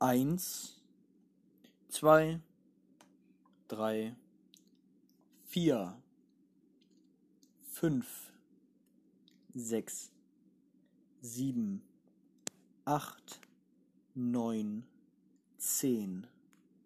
Eins, zwei, drei, vier, fünf, sechs, sieben, acht, neun, zehn.